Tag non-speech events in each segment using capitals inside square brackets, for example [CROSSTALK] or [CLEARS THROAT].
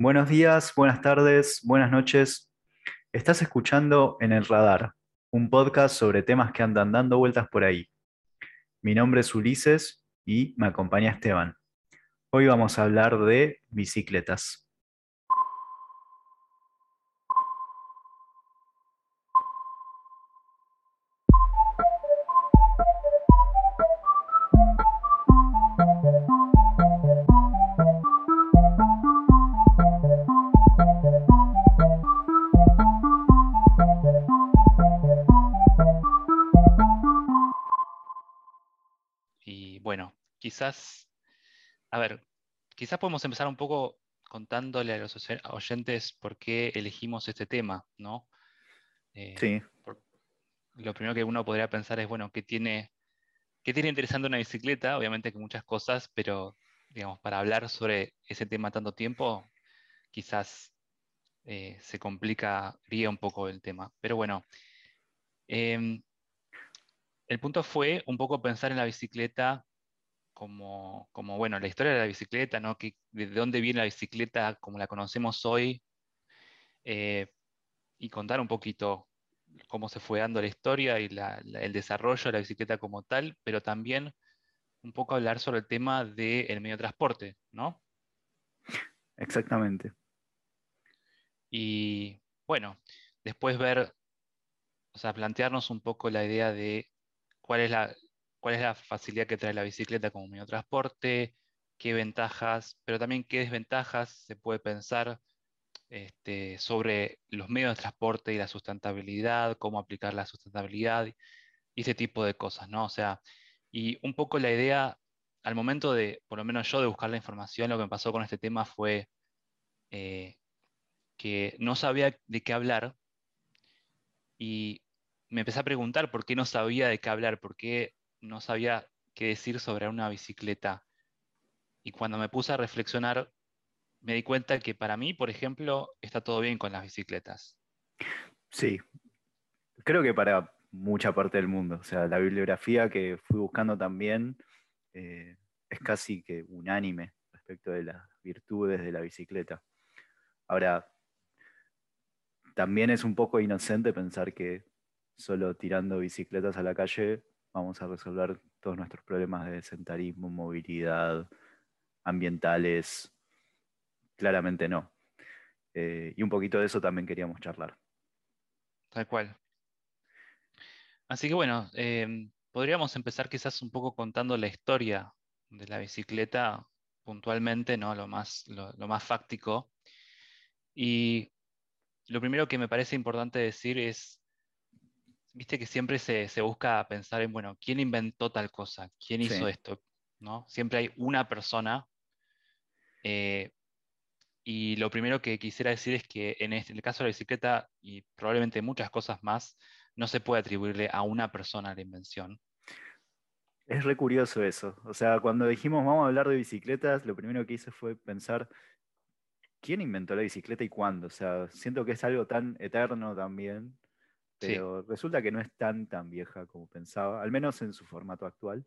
Buenos días, buenas tardes, buenas noches. Estás escuchando En el Radar, un podcast sobre temas que andan dando vueltas por ahí. Mi nombre es Ulises y me acompaña Esteban. Hoy vamos a hablar de bicicletas. Quizás, a ver, quizás podemos empezar un poco contándole a los oye- oyentes por qué elegimos este tema, ¿no? Eh, Sí, por- lo primero que uno podría pensar es, bueno, ¿qué tiene, qué tiene interesante una bicicleta? Obviamente que muchas cosas, pero digamos, para hablar sobre ese tema tanto tiempo, quizás eh, se complicaría un poco el tema. Pero bueno, em, el punto fue un poco pensar en la bicicleta como, como, bueno, la historia de la bicicleta, ¿no? Que, de dónde viene la bicicleta como la conocemos hoy, eh, y contar un poquito cómo se fue dando la historia y la- la- el desarrollo de la bicicleta como tal, pero también un poco hablar sobre el tema del medio de transporte, ¿no? exactamente. Y bueno, después ver, o sea, plantearnos un poco la idea de cuál es la, cuál es la facilidad que trae la bicicleta como medio de transporte, qué ventajas, pero también qué desventajas se puede pensar este, sobre los medios de transporte y la sustentabilidad, cómo aplicar la sustentabilidad y ese tipo de cosas, ¿no? O sea, y un poco la idea, al momento de, por lo menos yo, de buscar la información, lo que me pasó con este tema fue eh, que no sabía de qué hablar y me empecé a preguntar por qué no sabía de qué hablar, por qué no sabía qué decir sobre una bicicleta. Y cuando me puse a reflexionar, me di cuenta que para mí, por ejemplo, está todo bien con las bicicletas. Sí, creo que para mucha parte del mundo. O sea, la bibliografía que fui buscando también eh, es casi que unánime respecto de las virtudes de la bicicleta. Ahora, también es un poco inocente pensar que solo tirando bicicletas a la calle vamos a resolver todos nuestros problemas de sedentarismo, movilidad, ambientales. Claramente no. Eh, y un poquito de eso también queríamos charlar. Tal cual. Así que bueno, eh, podríamos empezar quizás un poco contando la historia de la bicicleta puntualmente, ¿no? Lo más, lo más fáctico. Y lo primero que me parece importante decir es, viste que siempre se, se busca pensar en, bueno, ¿quién inventó tal cosa? ¿Quién hizo Sí. esto? ¿No? Siempre hay una persona. eh, y lo primero que quisiera decir es que en, este- en el caso de la bicicleta y probablemente muchas cosas más, no se puede atribuirle a una persona la invención. Es re curioso eso. O sea, cuando dijimos vamos a hablar de bicicletas, lo primero que hice fue pensar quién inventó la bicicleta y cuándo. O sea, siento que es algo tan eterno también, Sí, pero resulta que no es tan tan vieja como pensaba, al menos en su formato actual.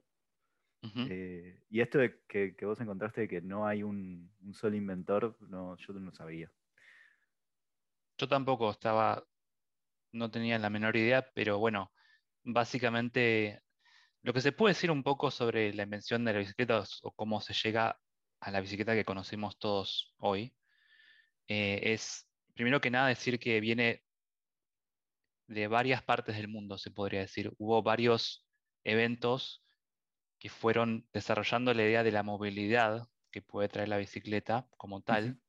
Eh, y esto de que, que vos encontraste de que no hay un, un solo inventor, no, yo no sabía. Yo tampoco estaba, no tenía la menor idea, pero bueno, básicamente lo que se puede decir un poco sobre la invención de la bicicleta o cómo se llega a la bicicleta que conocemos todos hoy, eh, es primero que nada decir que viene de varias partes del mundo, se podría decir. Hubo varios eventos que fueron desarrollando la idea de la movilidad que puede traer la bicicleta como tal.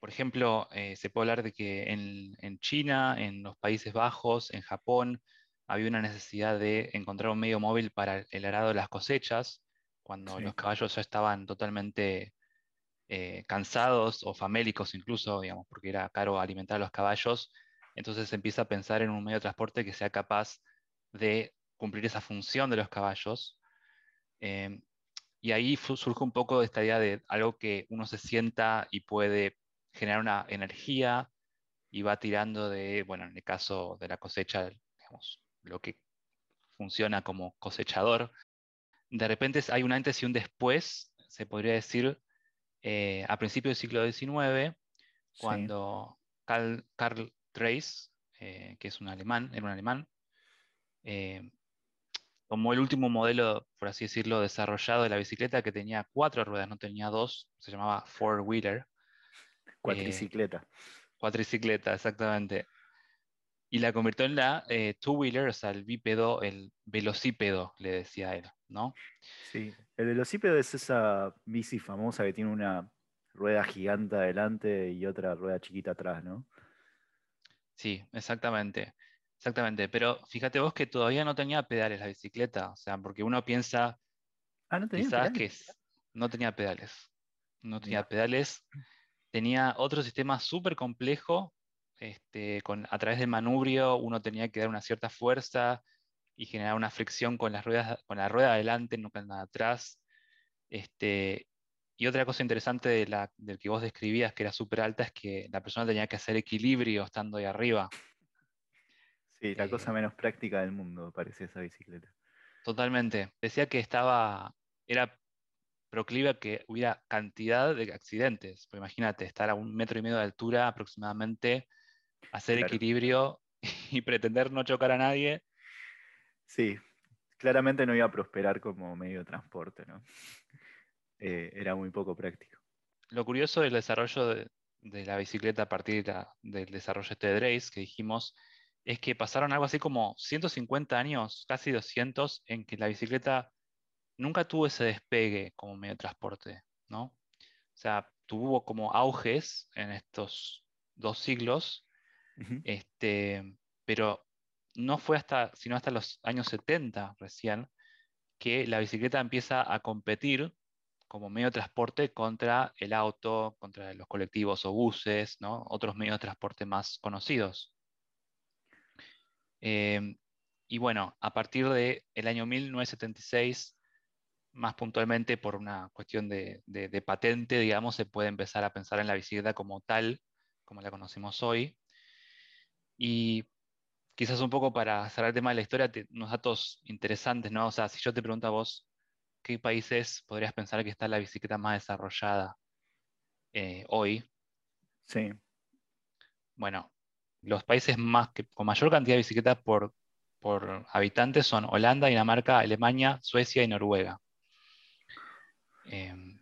Por ejemplo, eh, se puede hablar de que en, en China, en los Países Bajos, en Japón, había una necesidad de encontrar un medio móvil para el arado de las cosechas, cuando Sí. los caballos ya estaban totalmente eh, cansados o famélicos incluso, digamos, porque era caro alimentar a los caballos. Entonces se empieza a pensar en un medio de transporte que sea capaz de cumplir esa función de los caballos. Eh, y ahí surge un poco esta idea de algo que uno se sienta y puede generar una energía y va tirando de, bueno, en el caso de la cosecha, digamos, lo que funciona como cosechador. De repente hay un antes y un después, se podría decir, eh, a principios del siglo XIX, cuando Karl Dreis, eh, que es un alemán, era un alemán, eh, tomó el último modelo, por así decirlo, desarrollado de la bicicleta que tenía cuatro ruedas, no tenía dos, se llamaba four-wheeler. Cuatricicleta. cuatricicleta, exactamente. Y la convirtió en la two-wheeler, o sea, el bípedo, el velocípedo, le decía él, ¿no? Sí, el velocípedo es esa bici famosa que tiene una rueda gigante adelante y otra rueda chiquita atrás, ¿no? Sí, exactamente. Exactamente, pero fíjate vos que todavía no tenía pedales la bicicleta, o sea, porque uno piensa ah, ¿no tenía quizás pedales? que no tenía pedales, no tenía pedales, tenía otro sistema súper complejo, este, con, a través del manubrio uno tenía que dar una cierta fuerza y generar una fricción con las ruedas, con la rueda adelante, no con la de atrás. Este, y otra cosa interesante de la, del que vos describías, que era súper alta, es que la persona tenía que hacer equilibrio estando ahí arriba. Sí, la cosa Eh, menos práctica del mundo, parece esa bicicleta. Totalmente. Decía que estaba, era proclive a que hubiera cantidad de accidentes. Pues imagínate, estar a un metro y medio de altura aproximadamente, hacer Claro. equilibrio [LAUGHS] y pretender no chocar a nadie. Sí, claramente no iba a prosperar como medio de transporte, ¿no? Eh, era muy poco práctico. Lo curioso del desarrollo de, de la bicicleta a partir de la- del desarrollo este de Drace que dijimos, es que pasaron algo así como 150 años, casi 200, en que la bicicleta nunca tuvo ese despegue como medio de transporte, ¿no? O sea, tuvo como auges en estos dos siglos, este, pero no fue hasta, sino hasta los años 70 recién, que la bicicleta empieza a competir como medio de transporte contra el auto, contra los colectivos o buses, ¿no? otros medios de transporte más conocidos. Eh, y bueno, a partir del año 1976, más puntualmente por una cuestión de, de- de patente, digamos, se puede empezar a pensar en la bicicleta como tal, como la conocemos hoy. Y quizás un poco para cerrar el tema de la historia, unos datos interesantes, ¿no? O sea, si yo te pregunto a vos, ¿qué países podrías pensar que está la bicicleta más desarrollada eh, hoy? Sí, Bueno, los países más que, con mayor cantidad de bicicletas por, por habitantes son Holanda, Dinamarca, Alemania, Suecia y Noruega. Eh,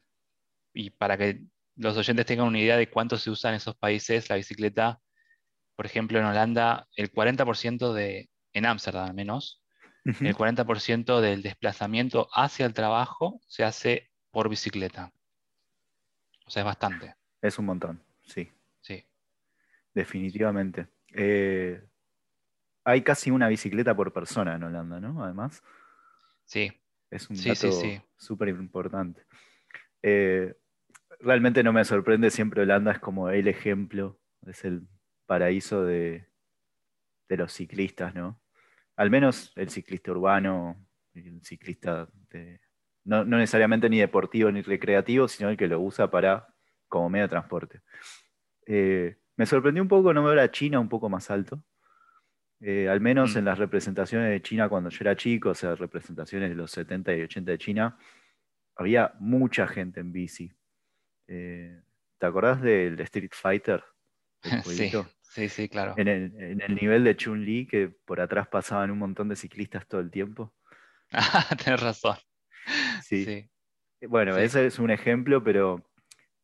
y para que los oyentes tengan una idea de cuánto se usa en esos países la bicicleta, por ejemplo, en Holanda, el 40% de, en Ámsterdam al menos, El 40% del desplazamiento hacia el trabajo se hace por bicicleta. O sea, es bastante, es un montón, sí, sí. definitivamente. Eh, hay casi una bicicleta por persona en Holanda, ¿no? Además, Sí, es un Sí, sí, dato sí. súper importante. Eh, realmente no me sorprende, siempre Holanda es como el ejemplo, es el paraíso de, de los ciclistas, ¿no? Al menos el ciclista urbano, el ciclista de- no, no necesariamente ni deportivo ni recreativo, sino el que lo usa para como medio de transporte. Eh, me sorprendió un poco no ver a China un poco más alto. Eh, al menos Mm. en las representaciones de China cuando yo era chico, o sea, representaciones de los 70 y 80 de China, había mucha gente en bici. Eh, ¿te acordás del Street Fighter? [LAUGHS] Sí? Sí, sí, claro. En el, en el nivel de Chun-Li, que por atrás pasaban un montón de ciclistas todo el tiempo. [LAUGHS] Ah, Tienes razón. Sí. Sí, Bueno, Sí. ese es un ejemplo, pero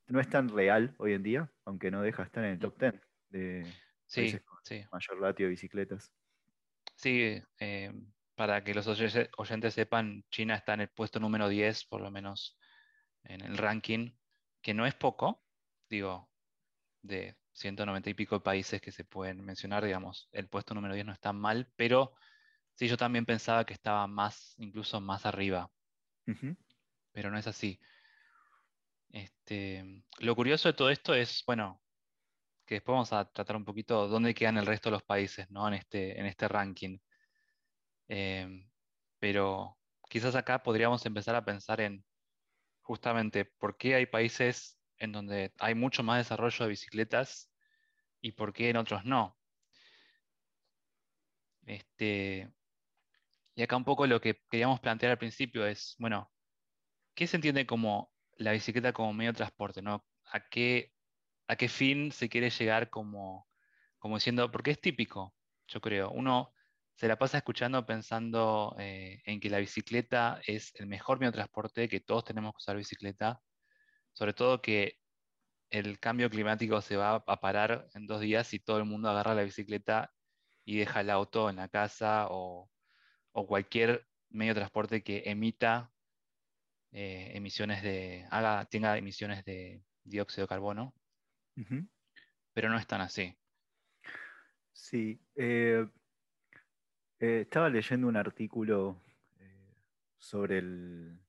no es tan real hoy en día, aunque no deja estar en el top 10 de sí, sí. mayor ratio de bicicletas. Sí, eh, para que los oye- oyentes sepan, China está en el puesto número 10, por lo menos en el ranking, que no es poco, digo, de 190 y pico de países que se pueden mencionar, digamos, el puesto número 10 no está mal, pero sí, yo también pensaba que estaba más, incluso más arriba, pero no es así. Este, lo curioso de todo esto es, bueno, que después vamos a tratar un poquito dónde quedan el resto de los países, ¿no? En este, en este ranking. Em, pero quizás acá podríamos empezar a pensar en justamente por qué hay países en donde hay mucho más desarrollo de bicicletas y por qué en otros no. Este, y acá un poco lo que queríamos plantear al principio es, bueno, ¿qué se entiende como la bicicleta como medio de transporte? ¿no? ¿A qué a qué fin se quiere llegar como, como diciendo, porque es típico, yo creo. Uno se la pasa escuchando pensando eh, en que la bicicleta es el mejor medio de transporte, que todos tenemos que usar bicicleta, sobre todo que el cambio climático se va a parar en dos días si todo el mundo agarra la bicicleta y deja el auto en la casa o, cualquier medio de transporte que emita eh, emisiones de, haga, tenga emisiones de dióxido de carbono. Pero no es tan así. Sí. Eh, eh, estaba leyendo un artículo sobre el,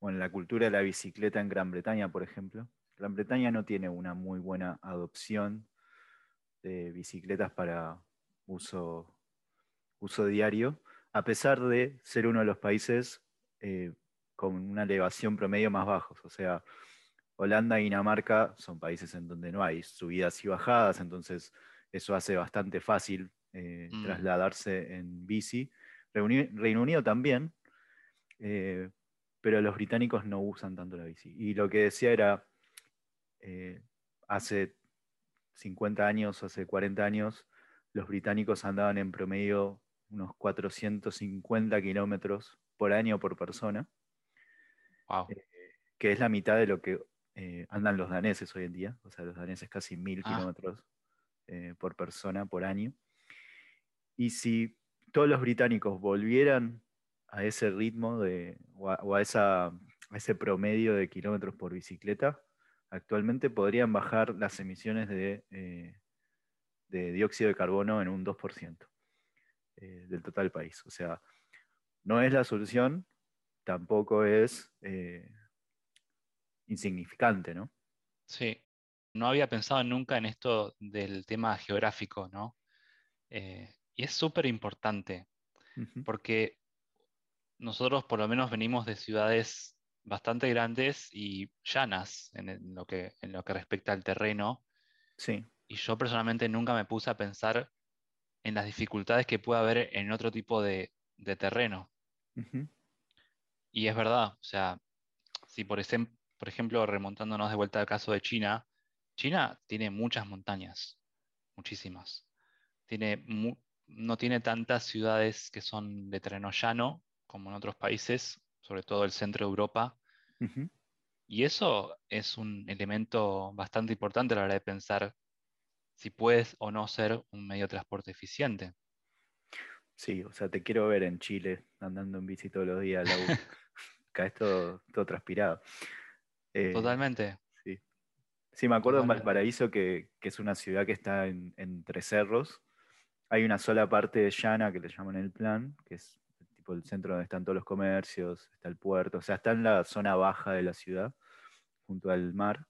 bueno, la cultura de la bicicleta en Gran Bretaña, por ejemplo. Gran Bretaña no tiene una muy buena adopción de bicicletas para uso, uso diario, a pesar de ser uno de los países eh, con una elevación promedio más bajos. O sea, Holanda y Dinamarca son países en donde no hay subidas y bajadas, entonces eso hace bastante fácil eh, mm. trasladarse en bici. Reino Unido también, eh, pero los británicos no usan tanto la bici. Y lo que decía era, hace 50 años, hace 40 años, los británicos andaban en promedio unos 450 kilómetros por año por persona, eh, que es la mitad de lo que eh, andan los daneses hoy en día, o sea, los daneses casi mil ah. kilómetros eh, por persona por año. Y si todos los británicos volvieran a ese ritmo de, o, a, ese promedio de kilómetros por bicicleta, actualmente podrían bajar las emisiones de de dióxido de carbono en un 2% eh, del total país. O sea, no es la solución, tampoco es eh, insignificante, ¿no? Sí, no había pensado nunca en esto del tema geográfico, ¿no? Eh, y es súper importante, porque nosotros por lo menos venimos de ciudades bastante grandes y llanas en, lo, que, en lo que respecta al terreno. Sí. Y yo personalmente nunca me puse a pensar en las dificultades que puede haber en otro tipo de, terreno. Y es verdad, o sea, si por, por ejemplo, remontándonos de vuelta al caso de China, China tiene muchas montañas, muchísimas. Tiene no tiene tantas ciudades que son de terreno llano como en otros países, sobre todo el centro de Europa. Y eso es un elemento bastante importante a la hora de pensar si puedes o no ser un medio de transporte eficiente. Sí, o sea, te quiero ver en Chile andando en bici todos los días. [LAUGHS] Acá es todo, transpirado. Eh, Totalmente. Sí. sí, me acuerdo en Valparaíso, que, es una ciudad que está entre cerros. Hay una sola parte llana que le llaman el plan, que es tipo el centro donde están todos los comercios, está el puerto, o sea, está en la zona baja de la ciudad, junto al mar.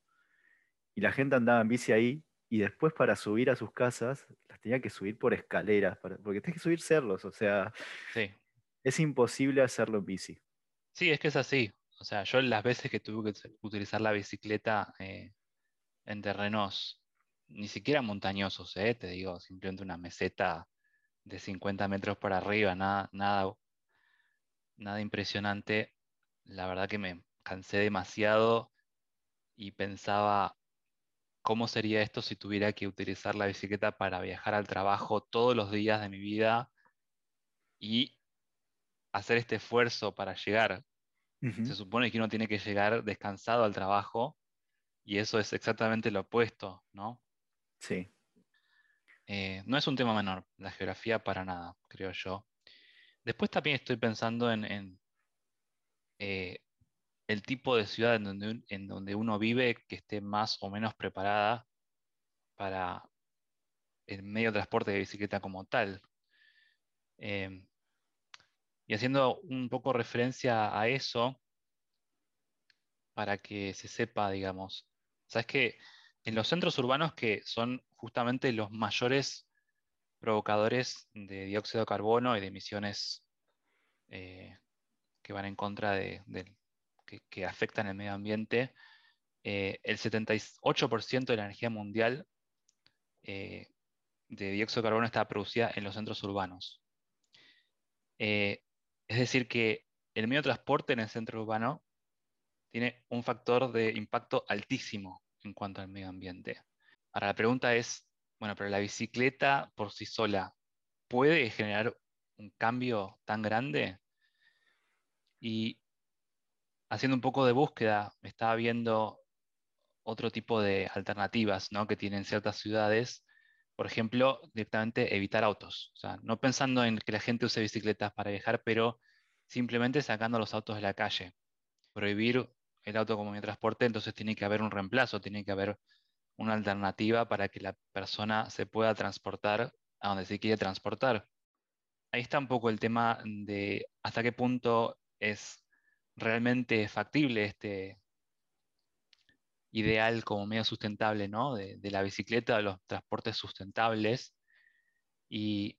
Y la gente andaba en bici ahí y después para subir a sus casas las tenía que subir por escaleras, porque tenés que subir cerros, o sea, es imposible hacerlo en bici. Sí, es que es así. O sea, yo las veces que tuve que utilizar la bicicleta eh, en terrenos ni siquiera montañosos, eh, te digo, simplemente una meseta de 50 metros para arriba, nada, nada, nada impresionante. La verdad que me cansé demasiado y pensaba, ¿Cómo sería esto si tuviera que utilizar la bicicleta para viajar al trabajo todos los días de mi vida y hacer este esfuerzo para llegar? Se supone que uno tiene que llegar descansado al trabajo y eso es exactamente lo opuesto, ¿no? Sí. Eh, no es un tema menor, la geografía para nada, creo yo. Después también estoy pensando en, eh, el tipo de ciudad en donde, en donde uno vive que esté más o menos preparada para el medio de transporte de bicicleta como tal. Em, y haciendo un poco referencia a eso, para que se sepa, digamos, sabes que en los centros urbanos que son justamente los mayores provocadores de dióxido de carbono y de emisiones eh, que van en contra de, que, afectan el medio ambiente, eh, el 78% de la energía mundial eh, de dióxido de carbono está producida en los centros urbanos. Es decir, que el medio de transporte en el centro urbano tiene un factor de impacto altísimo en cuanto al medio ambiente. Ahora la pregunta es, bueno, pero la bicicleta por sí sola puede generar un cambio tan grande? Y haciendo un poco de búsqueda, estaba viendo otro tipo de alternativas ¿no? que tienen ciertas ciudades. Por ejemplo, directamente evitar autos. O sea, no pensando en que la gente use bicicletas para viajar, pero simplemente sacando los autos de la calle. Prohibir el auto como medio de transporte, entonces tiene que haber un reemplazo, tiene que haber una alternativa para que la persona se pueda transportar a donde se quiere transportar. Ahí está un poco el tema de hasta qué punto es realmente factible este ideal como medio sustentable, ¿no? De, la bicicleta, de los transportes sustentables. Y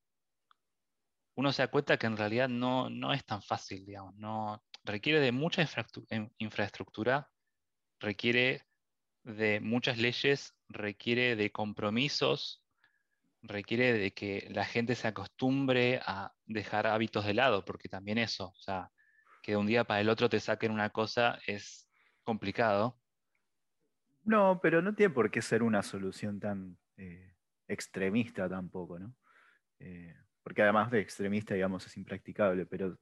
uno se da cuenta que en realidad no, no es tan fácil, digamos, no, requiere de mucha infraestructura, requiere de muchas leyes, requiere de compromisos, requiere de que la gente se acostumbre a dejar hábitos de lado, porque también eso, o sea, que de un día para el otro te saquen una cosa es complicado. No, pero no tiene por qué ser una solución tan eh, extremista tampoco, ¿no? Eh, porque además de extremista, digamos, es impracticable, pero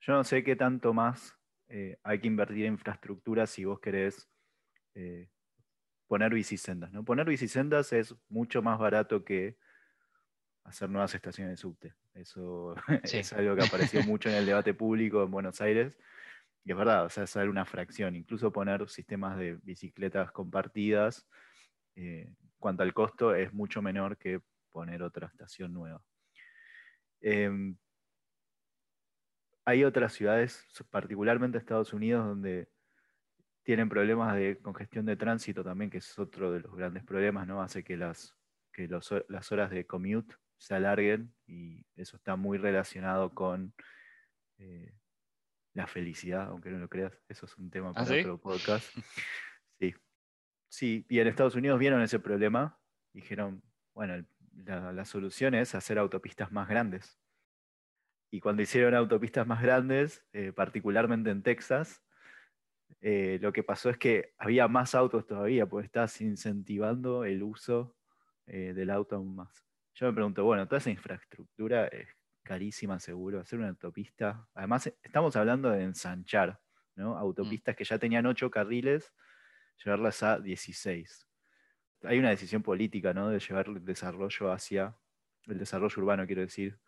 yo no sé qué tanto más eh, hay que invertir en infraestructura si vos querés poner bicisendas, ¿no? Poner bicisendas es mucho más barato que hacer nuevas estaciones de subte. Eso [LAUGHS] es algo que apareció mucho en el debate público en Buenos Aires. Y es verdad, o sea, es una fracción. Incluso poner sistemas de bicicletas compartidas, eh, cuanto al costo, es mucho menor que poner otra estación nueva. Em, hay otras ciudades, particularmente Estados Unidos, donde tienen problemas de congestión de tránsito también, que es otro de los grandes problemas, ¿no? Hace que las, que las horas de commute se alarguen y eso está muy relacionado con eh, la felicidad, aunque no lo creas. Eso es un tema ¿Ah, para otro podcast. [LAUGHS] Sí. Sí, y en Estados Unidos vieron ese problema dijeron, bueno, la, solución es hacer autopistas más grandes. Y cuando hicieron autopistas más grandes, eh, particularmente en Texas, eh, lo que pasó es que había más autos todavía, porque estás incentivando el uso del auto aún más. Yo me pregunto, bueno, toda esa infraestructura es carísima seguro, hacer una autopista. Además, estamos hablando de ensanchar, ¿no? Mm. Autopistas que ya tenían 8 carriles, llevarlas a 16. Hay una decisión política, ¿no? De llevar el desarrollo hacia, el desarrollo urbano, quiero decir,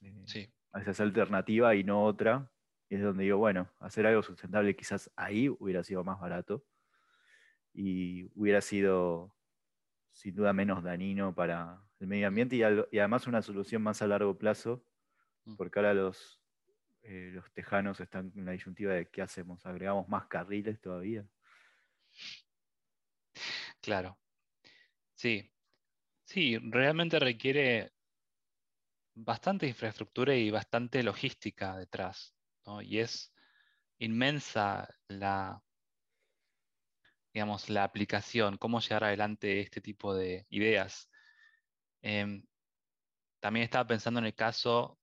eh, hacia esa alternativa y no otra. Y es donde digo, bueno, hacer algo sustentable quizás ahí hubiera sido más barato y hubiera sido sin duda menos dañino para el medio ambiente y, además una solución más a largo plazo, mm. porque ahora los, eh, los tejanos están en la disyuntiva de qué hacemos, agregamos más carriles todavía. Claro. Sí. Sí, realmente requiere bastante infraestructura y bastante logística detrás. Y es inmensa la, digamos, la aplicación, cómo llevar adelante este tipo de ideas. Em, también estaba pensando en el caso,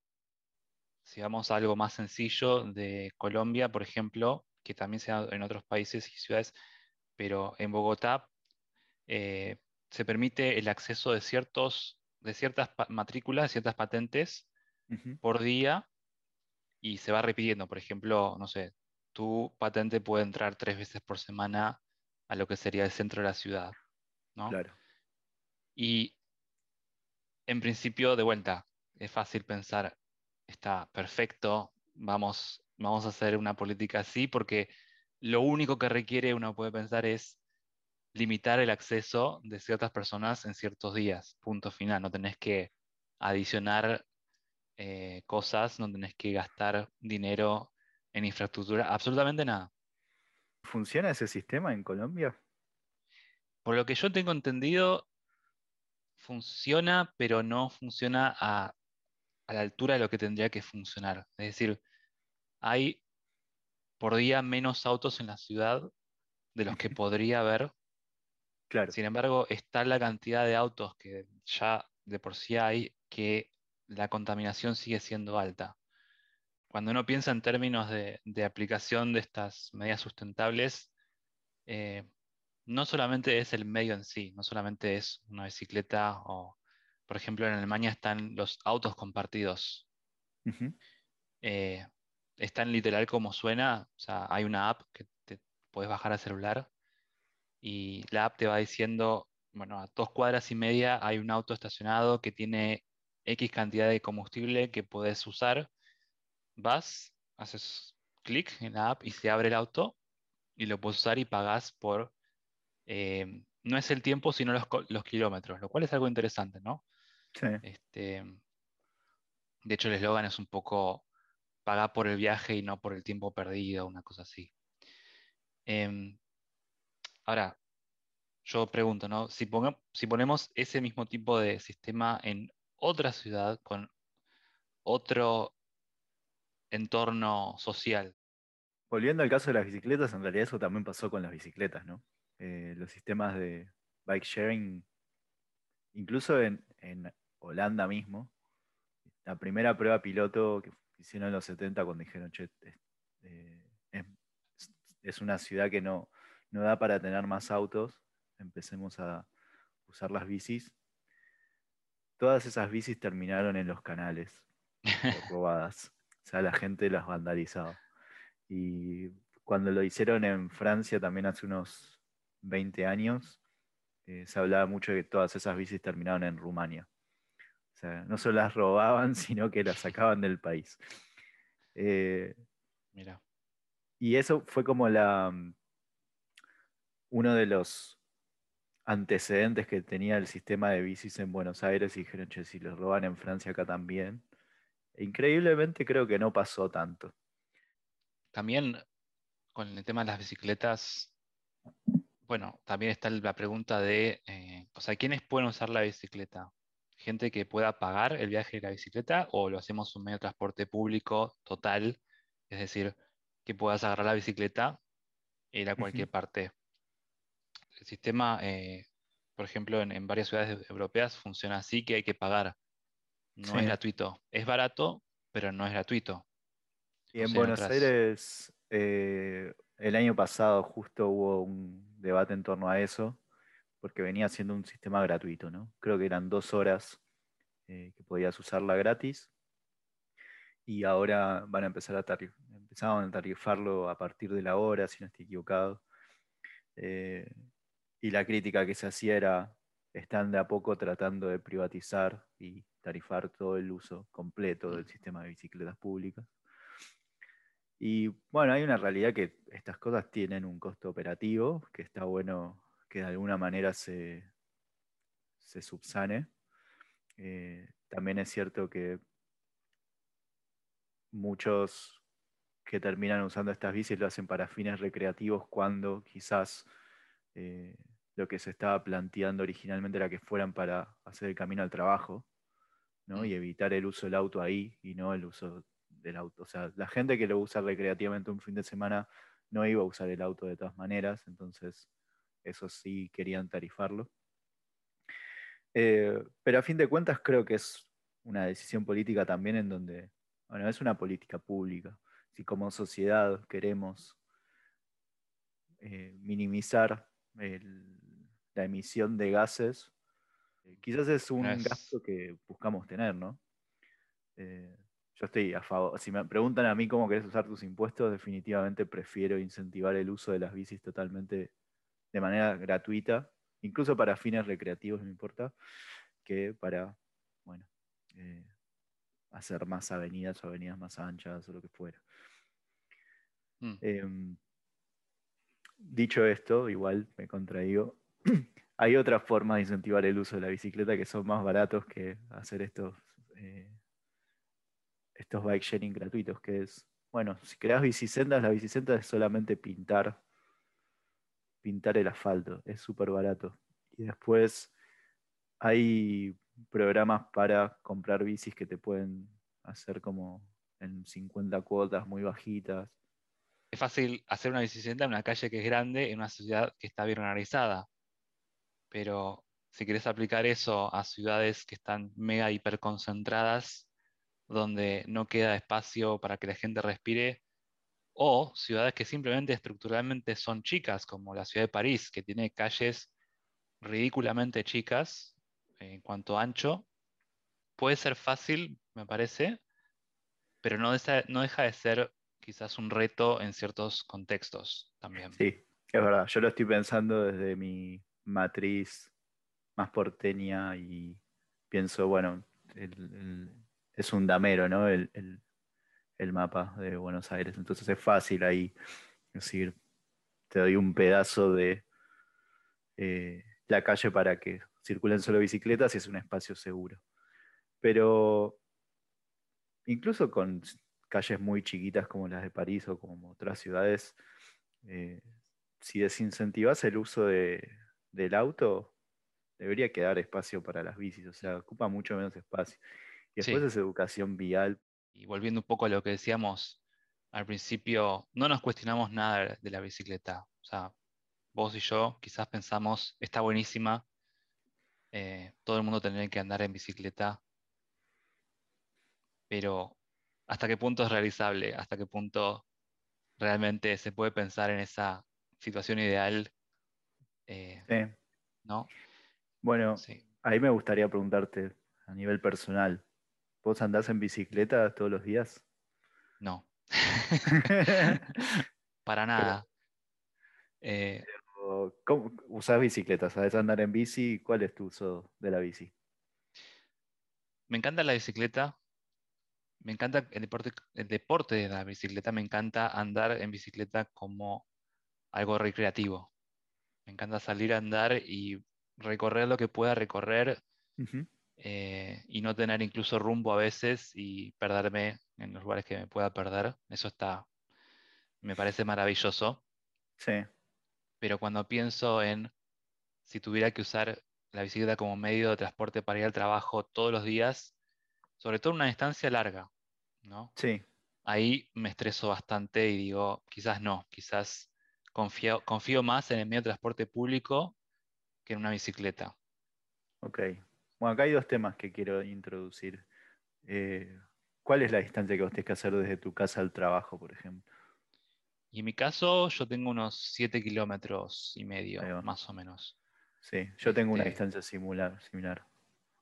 si vamos a algo más sencillo, de Colombia, por ejemplo, que también se da en otros países y ciudades, pero en Bogotá eh, se permite el acceso de, ciertos, de ciertas matrículas, ciertas patentes por día y se va repitiendo. Por ejemplo, no sé, tu patente puede entrar tres veces por semana a lo que sería el centro de la ciudad. ¿no? Claro. Y en principio, de vuelta, es fácil pensar, está perfecto, vamos, vamos a hacer una política así, porque lo único que requiere, uno puede pensar, es limitar el acceso de ciertas personas en ciertos días, punto final. No tenés que adicionar eh, cosas, no tenés que gastar dinero en infraestructura, absolutamente nada. ¿Funciona ese sistema en Colombia? Por lo que yo tengo entendido, funciona, pero no funciona a, la altura de lo que tendría que funcionar. Es decir, hay por día menos autos en la ciudad de los que [LAUGHS] podría haber. Claro. Sin embargo, está la cantidad de autos que ya de por sí hay que la contaminación sigue siendo alta. Cuando uno piensa en términos de, aplicación de estas medidas sustentables, eh, no solamente es el medio en sí, no solamente es una bicicleta o, por ejemplo, en Alemania están los autos compartidos. Eh, están literal como suena, o sea, hay una app que te puedes bajar al celular y la app te va diciendo, bueno, a dos cuadras y media hay un auto estacionado que tiene X cantidad de combustible que puedes usar. Vas, haces clic en la app y se abre el auto y lo puedes usar y pagas por, eh, no es el tiempo, sino los, kilómetros, lo cual es algo interesante, ¿no? Sí. Este, de hecho, el eslogan es un poco paga por el viaje y no por el tiempo perdido, una cosa así. Em, ahora, yo pregunto, ¿no? Si, si ponemos ese mismo tipo de sistema en otra ciudad con otro entorno social. Volviendo al caso de las bicicletas, en realidad eso también pasó con las bicicletas, ¿no? Eh, los sistemas de bike sharing, incluso en, Holanda mismo, la primera prueba piloto que hicieron en los 70 cuando dijeron, che, eh, es, una ciudad que no, no da para tener más autos, empecemos a usar las bicis. Todas esas bicis terminaron en los canales, [LAUGHS] robadas. O sea, la gente las vandalizaba. Y cuando lo hicieron en Francia también hace unos 20 años, eh, se hablaba mucho de que todas esas bicis terminaron en Rumania. O sea, no solo las robaban, [LAUGHS] sino que las sacaban del país. Eh, Mira. Y eso fue como la uno de los antecedentes que tenía el sistema de bicis en Buenos Aires y dijeron, che, si los roban en Francia acá también. E increíblemente creo que no pasó tanto. También con el tema de las bicicletas, bueno, también está la pregunta de, eh, o sea, ¿quiénes pueden usar la bicicleta? ¿Gente que pueda pagar el viaje de la bicicleta o lo hacemos un medio de transporte público total? Es decir, que puedas agarrar la bicicleta e ir a cualquier parte el sistema, eh, por ejemplo, en, varias ciudades europeas funciona así que hay que pagar. No es gratuito. Es barato, pero no es gratuito. Y en Buenos Aires, eh, el año pasado justo hubo un debate en torno a eso, porque venía siendo un sistema gratuito, ¿no? Creo que eran dos horas eh, que podías usarla gratis. Y ahora van a empezar a tarifar, empezaban a tarifarlo a partir de la hora, si no estoy equivocado y la crítica que se hacía era, están de a poco tratando de privatizar y tarifar todo el uso completo del sistema de bicicletas públicas. Y bueno, hay una realidad que estas cosas tienen un costo operativo, que está bueno que de alguna manera se, se subsane. Eh, también es cierto que muchos que terminan usando estas bicis lo hacen para fines recreativos cuando quizás eh, lo que se estaba planteando originalmente era que fueran para hacer el camino al trabajo, ¿no? Mm. Y evitar el uso del auto ahí y no el uso del auto. O sea, la gente que lo usa recreativamente un fin de semana no iba a usar el auto de todas maneras, entonces eso sí querían tarifarlo. Eh, pero a fin de cuentas creo que es una decisión política también en donde, bueno, es una política pública. Si como sociedad queremos eh, minimizar el, la emisión de gases, eh, quizás es un gasto que buscamos tener, ¿no? Eh, yo estoy a favor. Si me preguntan a mí cómo querés usar tus impuestos, definitivamente prefiero incentivar el uso de las bicis totalmente de manera gratuita, incluso para fines recreativos, no importa, que para, bueno, eh, hacer más avenidas o avenidas más anchas o lo que fuera. Mm. Em, dicho esto, igual me contradigo, [CLEARS THROAT] hay otras formas de incentivar el uso de la bicicleta que son más baratos que hacer estos, eh, estos bike sharing gratuitos, que es, bueno, si creas bicisendas, la bicicenda es solamente pintar, pintar el asfalto, es súper barato. Y después hay programas para comprar bicis que te pueden hacer como en 50 cuotas muy bajitas. Es fácil hacer una bicicleta en una calle que es grande, en una ciudad que está bien organizada. Pero si quieres aplicar eso a ciudades que están mega hiperconcentradas, donde no queda espacio para que la gente respire, o ciudades que simplemente estructuralmente son chicas, como la ciudad de París, que tiene calles ridículamente chicas en cuanto a ancho, puede ser fácil, me parece, pero no deja, no deja de ser quizás un reto en ciertos contextos también. Sí, es verdad. Yo lo estoy pensando desde mi matriz más porteña y pienso, bueno, es un damero, ¿no? El, mapa de Buenos Aires. Entonces es fácil ahí decir, te doy un pedazo de eh, la calle para que circulen solo bicicletas y es un espacio seguro. Pero incluso con calles muy chiquitas como las de París o como otras ciudades, eh, si desincentivas el uso del auto, debería quedar espacio para las bicis, o sea, ocupa mucho menos espacio. Y después es educación vial. Y volviendo un poco a lo que decíamos al principio, no nos cuestionamos nada de la bicicleta. O sea, vos y yo quizás pensamos, está buenísima, eh, todo el mundo tendría que andar en bicicleta, pero ¿hasta qué punto es realizable? ¿Hasta qué punto realmente se puede pensar en esa situación ideal? Eh, sí. ¿No? Bueno, ahí me gustaría preguntarte a nivel personal. ¿Vos andás en bicicleta todos los días? No. [LAUGHS] [LAUGHS] Para nada. Eh, ¿Cómo usás bicicleta? ¿Sabes andar en bici? ¿Cuál es tu uso de la bici? Me encanta la bicicleta. Me encanta el deporte, el deporte de la bicicleta. Me encanta andar en bicicleta como algo recreativo. Me encanta salir a andar y recorrer lo que pueda recorrer eh, y no tener incluso rumbo a veces y perderme en los lugares que me pueda perder. Eso está, me parece maravilloso. Sí. Pero cuando pienso en si tuviera que usar la bicicleta como medio de transporte para ir al trabajo todos los días, sobre todo en una distancia larga, ¿no? Sí. Ahí me estreso bastante y digo, quizás no, quizás confío, confío más en el medio de transporte público que en una bicicleta. Ok. Bueno, acá hay dos temas que quiero introducir. Eh, ¿Cuál es la distancia que vos tenés que hacer desde tu casa al trabajo, por ejemplo? Y en mi caso, yo tengo unos 7 kilómetros y medio, más o menos. Sí, yo tengo una este distancia similar, similar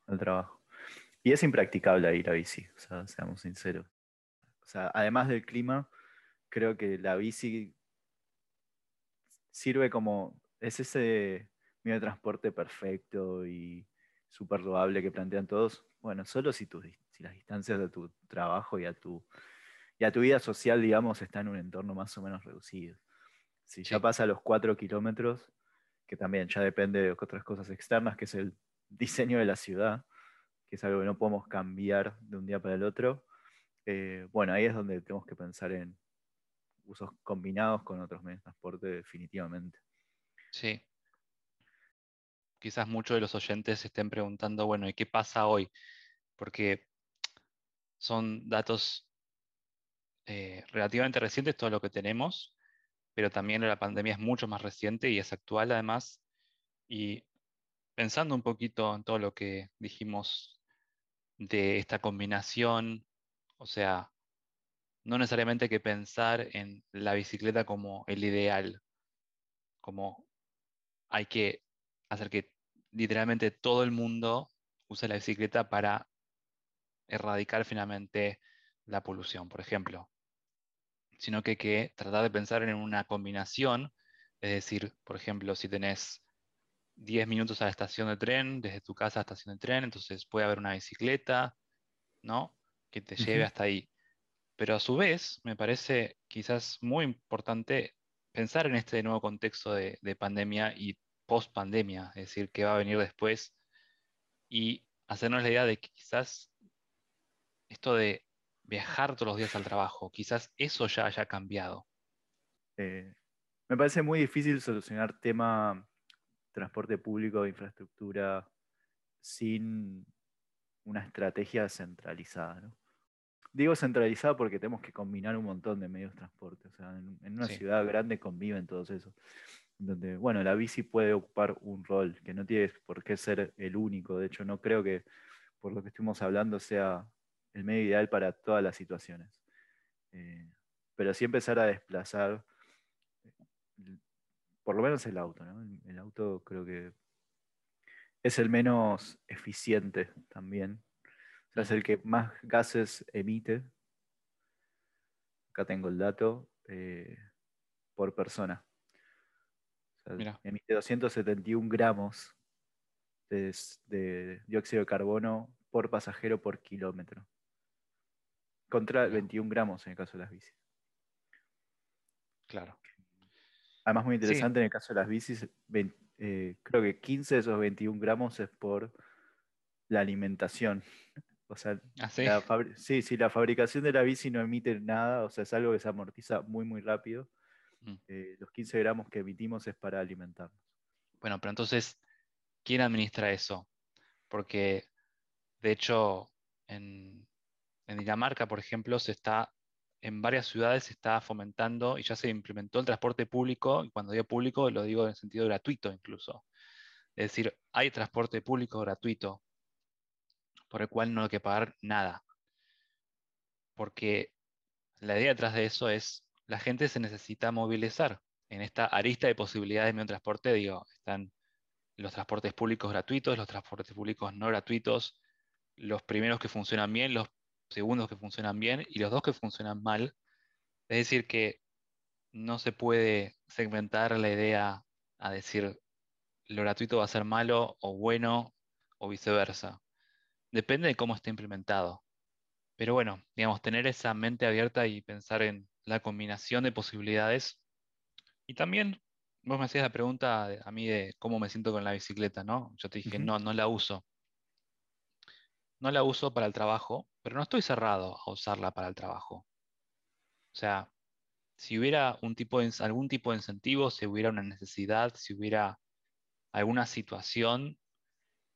al trabajo. Y es impracticable ir a bici, o sea, seamos sinceros. O sea, además del clima, creo que la bici sirve como, es ese medio de transporte perfecto y súper loable que plantean todos, bueno, solo si, si las distancias de tu trabajo y a tu, y a tu vida social, digamos, están en un entorno más o menos reducido. Si ya pasa los cuatro kilómetros, que también ya depende de otras cosas externas, que es el diseño de la ciudad, que es algo que no podemos cambiar de un día para el otro, eh, bueno, ahí es donde tenemos que pensar en usos combinados con otros medios de transporte definitivamente. Sí, quizás muchos de los oyentes se estén preguntando, bueno, ¿y qué pasa hoy? Porque son datos eh, relativamente recientes todo lo que tenemos, pero también la pandemia es mucho más reciente y es actual además. Y pensando un poquito en todo lo que dijimos de esta combinación, o sea, no necesariamente hay que pensar en la bicicleta como el ideal, como hay que hacer que literalmente todo el mundo use la bicicleta para erradicar finalmente la polución, por ejemplo, sino que hay que tratar de pensar en una combinación, es decir, por ejemplo, si tenés 10 minutos a la estación de tren, desde tu casa a la estación de tren, entonces puede haber una bicicleta, ¿no? Que te lleve hasta ahí. Pero a su vez, me parece quizás muy importante pensar en este nuevo contexto de, de pandemia y post pandemia, es decir, qué va a venir después, y hacernos la idea de que quizás esto de viajar todos los días al trabajo, quizás eso ya haya cambiado. Eh, me parece muy difícil solucionar tema transporte público, infraestructura, sin una estrategia centralizada. Digo centralizada porque tenemos que combinar un montón de medios de transporte. O sea, en, una ciudad grande conviven todos esos donde, bueno, la bici puede ocupar un rol, que no tiene por qué ser el único. De hecho, no creo que por lo que estuvimos hablando sea el medio ideal para todas las situaciones. Eh, pero sí empezar a desplazar, por lo menos el auto, ¿no? El auto creo que es el menos eficiente también. Es el que más gases emite. Acá tengo el dato eh, por persona. emite 271 gramos de, dióxido de carbono por pasajero por kilómetro. Contra 21 gramos en el caso de las bicis. Claro. Además, muy interesante en el caso de las bicis, eh, creo que 15 de esos 21 gramos es por la alimentación. O sea, ¿Ah, sí? La sí, la fabricación de la bici no emite nada, o sea, es algo que se amortiza muy, muy rápido. Mm. Eh, los 15 gramos que emitimos es para alimentarnos. Bueno, pero entonces, ¿quién administra eso? Porque, de hecho, en, en Dinamarca, por ejemplo, se está en varias ciudades se está fomentando y ya se implementó el transporte público, y cuando digo público lo digo en el sentido gratuito incluso. Es decir, hay transporte público gratuito por el cual no hay que pagar nada. Porque la idea detrás de eso es, la gente se necesita movilizar. En esta arista de posibilidades de medio transporte, digo, están los transportes públicos gratuitos, los transportes públicos no gratuitos, los primeros que funcionan bien, los segundos que funcionan bien y los dos que funcionan mal. Es decir, que no se puede segmentar la idea a decir lo gratuito va a ser malo o bueno o viceversa. Depende de cómo esté implementado. Pero bueno, digamos, tener esa mente abierta y pensar en la combinación de posibilidades. Y también, vos me hacías la pregunta a mí de cómo me siento con la bicicleta, ¿no? Yo te dije, no, no la uso no la uso para el trabajo, pero no estoy cerrado a usarla para el trabajo. O sea, si hubiera un tipo de, algún tipo de incentivo, si hubiera una necesidad, si hubiera alguna situación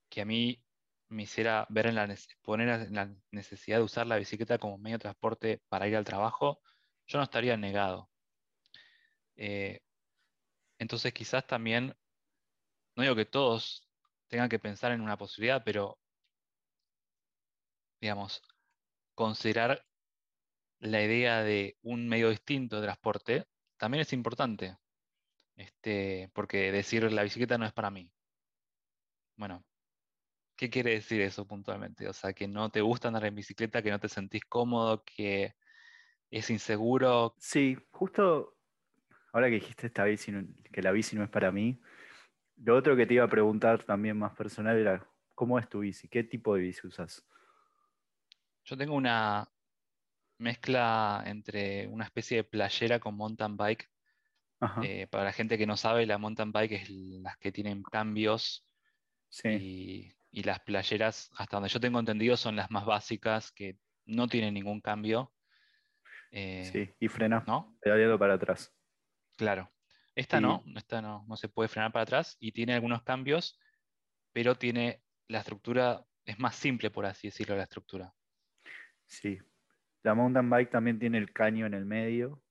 que a mí me hiciera ver en la, poner en la necesidad de usar la bicicleta como medio de transporte para ir al trabajo, yo no estaría negado. Eh, entonces quizás también, no digo que todos tengan que pensar en una posibilidad, pero digamos, considerar la idea de un medio distinto de transporte también es importante. Este, porque decir la bicicleta no es para mí. Bueno, ¿qué quiere decir eso puntualmente? O sea, que no te gusta andar en bicicleta, que no te sentís cómodo, que es inseguro. Sí, justo ahora que dijiste esta bici, que la bici no es para mí, lo otro que te iba a preguntar también más personal era, ¿cómo es tu bici? ¿Qué tipo de bici usas? Yo tengo una mezcla entre una especie de playera con mountain bike. Eh, para la gente que no sabe, la mountain bike es las que tienen cambios y, las playeras, hasta donde yo tengo entendido, son las más básicas que no tienen ningún cambio. Eh, sí, y frena, ¿no? Pedaleando para atrás. Claro. Esta no, esta no, no se puede frenar para atrás y tiene algunos cambios, pero tiene la estructura, es más simple, por así decirlo, la estructura. Sí. La mountain bike también tiene el caño en el medio.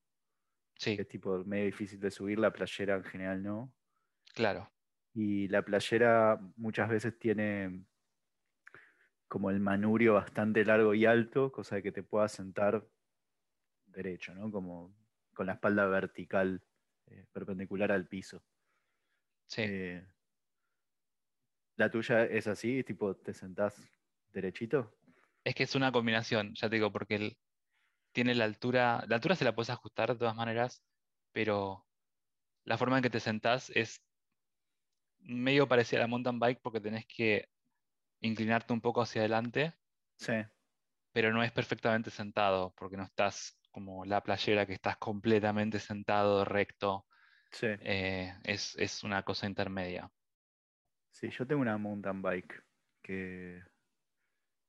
Sí. Que es tipo medio difícil de subir, la playera en general no. Claro. Y la playera muchas veces tiene como el manurio bastante largo y alto, cosa de que te puedas sentar derecho, ¿no? Como con la espalda vertical, eh, perpendicular al piso. Sí. Eh, ¿La tuya es así? Tipo, ¿te sentás derechito? Es que es una combinación, ya te digo, porque él tiene la altura, la altura se la puedes ajustar de todas maneras, pero la forma en que te sentás es medio parecida a la mountain bike porque tenés que inclinarte un poco hacia adelante. Sí. Pero no es perfectamente sentado, porque no estás como la playera que estás completamente sentado, recto. Sí. Eh, es, es, una cosa intermedia. Sí, yo tengo una mountain bike que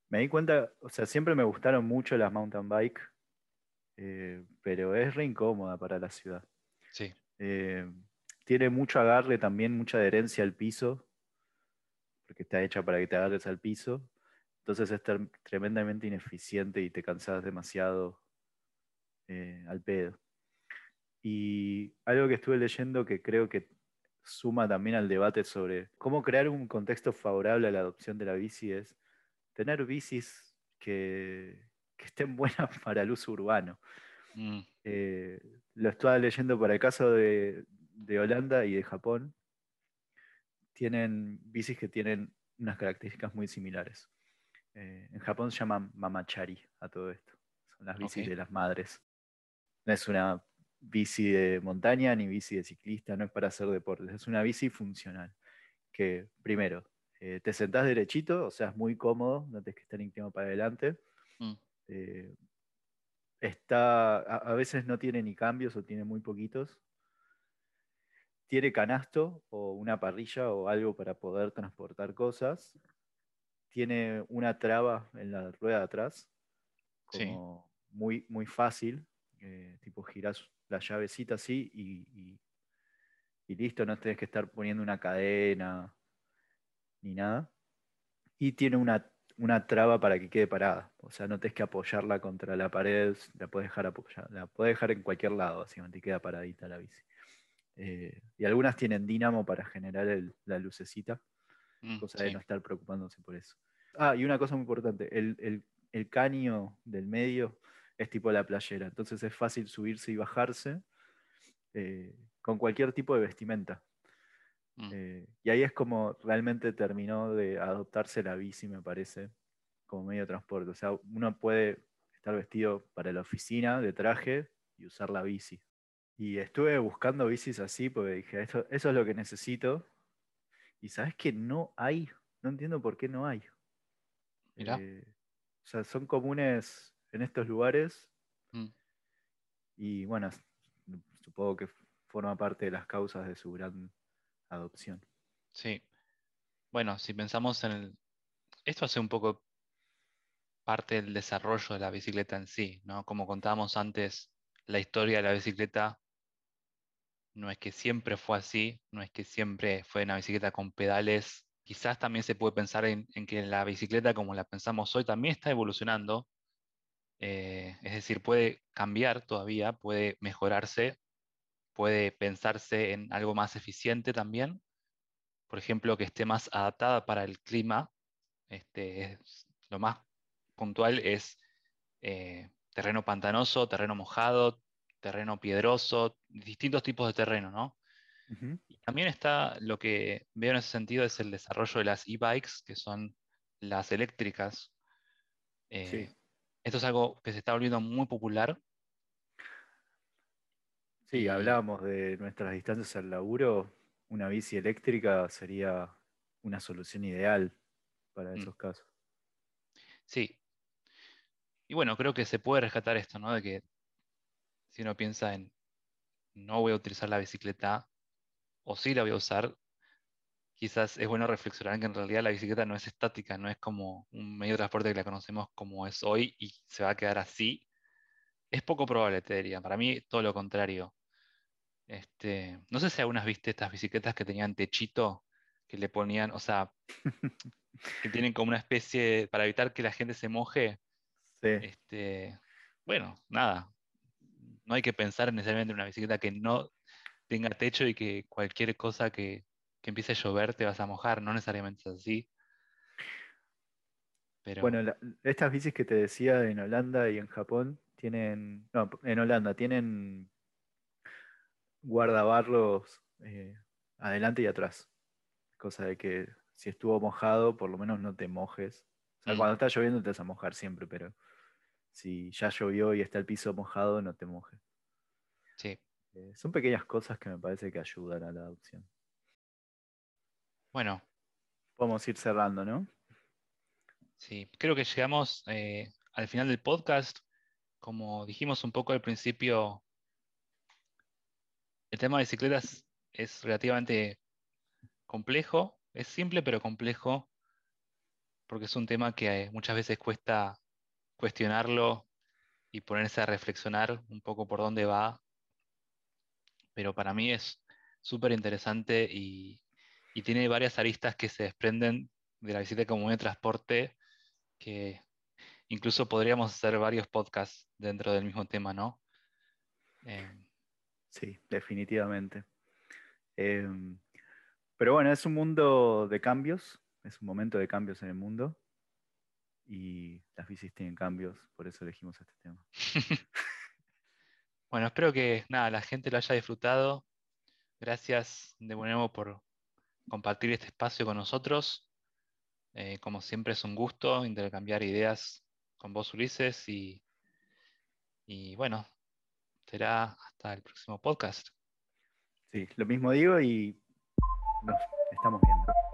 me di cuenta, o sea, siempre me gustaron mucho las mountain bike, eh, pero es re incómoda para la ciudad. Sí. Eh, tiene mucho agarre también, mucha adherencia al piso, porque está hecha para que te agarres al piso. Entonces es tremendamente ineficiente y te cansas demasiado eh, al pedo. Y algo que estuve leyendo que creo que suma también al debate sobre cómo crear un contexto favorable a la adopción de la bici es tener bicis que, estén [LAUGHS] buenas para el uso urbano. Mm, Eh, lo estaba leyendo para el caso de, de Holanda y de Japón. Tienen bicis que tienen unas características muy similares. Eh, en Japón se llaman mamachari a todo esto. Son las bicis de las madres. No es una bici de montaña ni bici de ciclista, no es para hacer deportes. Es una bici funcional. Que primero, eh, te sentás derechito, o sea, es muy cómodo, no tienes que estar inclinado para adelante. mm, Eh, está, a, a veces no tiene ni cambios o tiene muy poquitos. Tiene canasto o una parrilla o algo para poder transportar cosas. Tiene una traba en la rueda de atrás, Sí. como muy, muy fácil. eh, tipo girás la llavecita así y, y- y listo, no tenés que estar poniendo una cadena ni nada. Y tiene una, una traba para que quede parada. O sea, no tenés que apoyarla contra la pared, la puedes dejar apoyada, la puedes dejar en cualquier lado, básicamente, y queda paradita la bici. Eh, y algunas tienen dínamo para generar el- la lucecita, mm, cosa de no estar preocupándose por eso. Ah, y una cosa muy importante, el, el- el caño del medio es tipo la playera, entonces es fácil subirse y bajarse eh, con cualquier tipo de vestimenta. Mm, Eh, y ahí es como realmente terminó de adoptarse la bici, me parece, como medio de transporte. O sea, uno puede estar vestido para la oficina de traje y usar la bici. Y estuve buscando bicis así porque dije, eso, eso es lo que necesito. Y sabes que no hay, no entiendo por qué no hay. Mirá. Eh, o sea, son comunes en estos lugares mm, y bueno, supongo que forma parte de las causas de su gran adopción. sí. Bueno, si pensamos en el... Esto hace un poco parte del desarrollo de la bicicleta en sí, ¿no? Como contábamos antes, la historia de la bicicleta no es que siempre fue así, no es que siempre fue una bicicleta con pedales. Quizás también se puede pensar en, que la bicicleta como la pensamos hoy también está evolucionando. eh, es decir, puede cambiar todavía, puede mejorarse, puede pensarse en algo más eficiente también. Por ejemplo, que esté más adaptada para el clima. Este, es- lo más puntual es eh, terreno pantanoso, terreno mojado, terreno piedroso, distintos tipos de terreno, ¿no? Y también está lo que veo en ese sentido es el desarrollo de las e-bikes, que son las eléctricas. Eh, Sí. esto es algo que se está volviendo muy popular. Sí, hablábamos de nuestras distancias al laburo. Una bici eléctrica sería una solución ideal para Mm. esos casos. Sí. Y bueno, creo que se puede rescatar esto, ¿no? De que si uno piensa en no voy a utilizar la bicicleta o sí la voy a usar, quizás es bueno reflexionar en que en realidad la bicicleta no es estática, no es como un medio de transporte que la conocemos como es hoy y se va a quedar así. Es poco probable, te diría. Para mí, todo lo contrario. Este, no sé si algunas viste estas bicicletas que tenían techito, que le ponían, o sea, [LAUGHS] que tienen como una especie, para evitar que la gente se moje. Sí, Este, bueno, nada. No hay que pensar necesariamente en una bicicleta que no tenga techo y que cualquier cosa que, que empiece a llover te vas a mojar. No necesariamente es así. Pero bueno, la- estas bicis que te decía en Holanda y en Japón tienen, no, en Holanda tienen guardabarros eh, adelante y atrás. Cosa de que si estuvo mojado, por lo menos no te mojes. O sea, Mm. cuando está lloviendo te vas a mojar siempre, pero si ya llovió y está el piso mojado, no te mojes. sí. Eh, son pequeñas cosas que me parece que ayudan a la adopción. Bueno, Podemos ir cerrando, ¿no? sí. Creo que llegamos eh, al final del podcast. Como dijimos un poco al principio, el tema de bicicletas es relativamente complejo. Es simple pero complejo porque es un tema que eh, muchas veces cuesta cuestionarlo y ponerse a reflexionar un poco por dónde va, pero para mí es súper interesante y, tiene varias aristas que se desprenden de la bicicleta como de transporte que incluso podríamos hacer varios podcasts dentro del mismo tema, ¿no? Eh, Sí, definitivamente. Eh, pero bueno, es un mundo de cambios, es un momento de cambios en el mundo y las bicis tienen cambios, por eso elegimos este tema. [LAUGHS] Bueno, espero que nada, la gente lo haya disfrutado. Gracias de nuevo por compartir este espacio con nosotros. Eh, como siempre es un gusto intercambiar ideas con vos, Ulises, y, y bueno, será hasta el próximo podcast. Sí, lo mismo digo y nos estamos viendo.